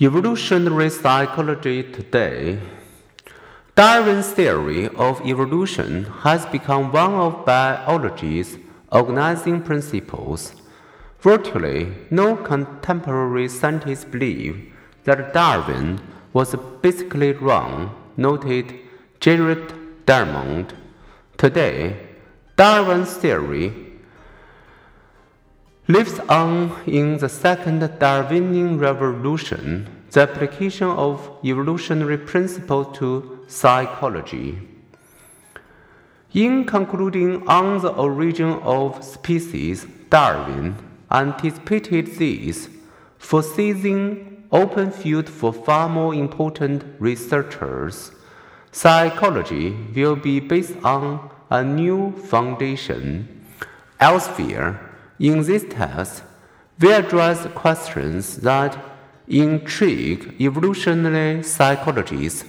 Evolutionary psychology today. Darwin's theory of evolution has become one of biology's organizing principles. Virtually no contemporary scientists believe that Darwin was basically wrong, noted Jared Diamond. Today, Darwin's theory lives on in the second Darwinian revolution, the application of evolutionary principles to psychology. In concluding on the origin of species, Darwin anticipated this, foreseeing open field for far more important researchers. Psychology will be based on a new foundation. Elsewhere, in this text, we address questions that intrigue evolutionary psychologists.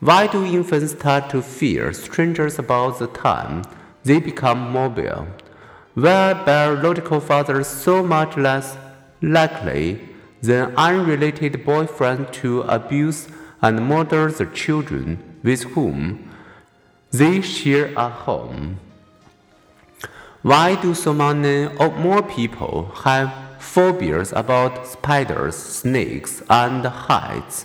Why do infants start to fear strangers about the time they become mobile? Why biological fathers so much less likely than unrelated boyfriends to abuse and murder the children with whom they share a home? Why do so many or more people have phobias about spiders, snakes, and heights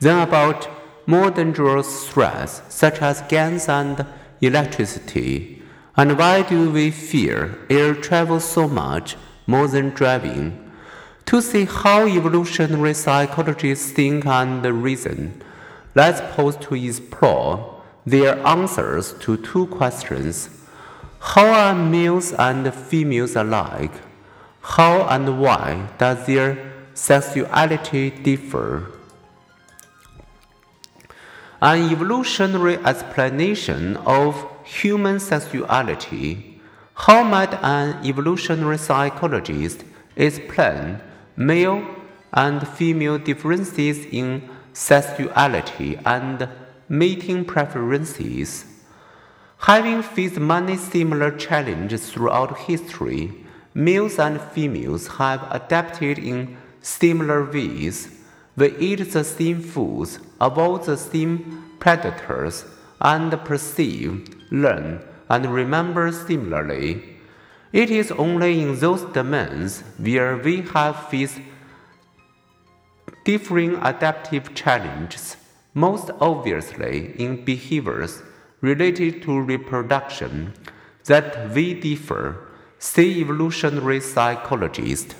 than about more dangerous threats such as gangs and electricity? And why do we fear air travel so much more than driving? To see how evolutionary psychologists think and reason, let's pause to explore their answers to two questions. How are males and females alike? How and why does their sexuality differ? An evolutionary explanation of human sexuality. How might an evolutionary psychologist explain male and female differences in sexuality and mating preferences? Having faced many similar challenges throughout history, males and females have adapted in similar ways. We eat the same foods, avoid the same predators, and perceive, learn, and remember similarly. It is only in those domains where we have faced differing adaptive challenges, most obviously in behaviors related to reproduction that we differ, say evolutionary psychologists.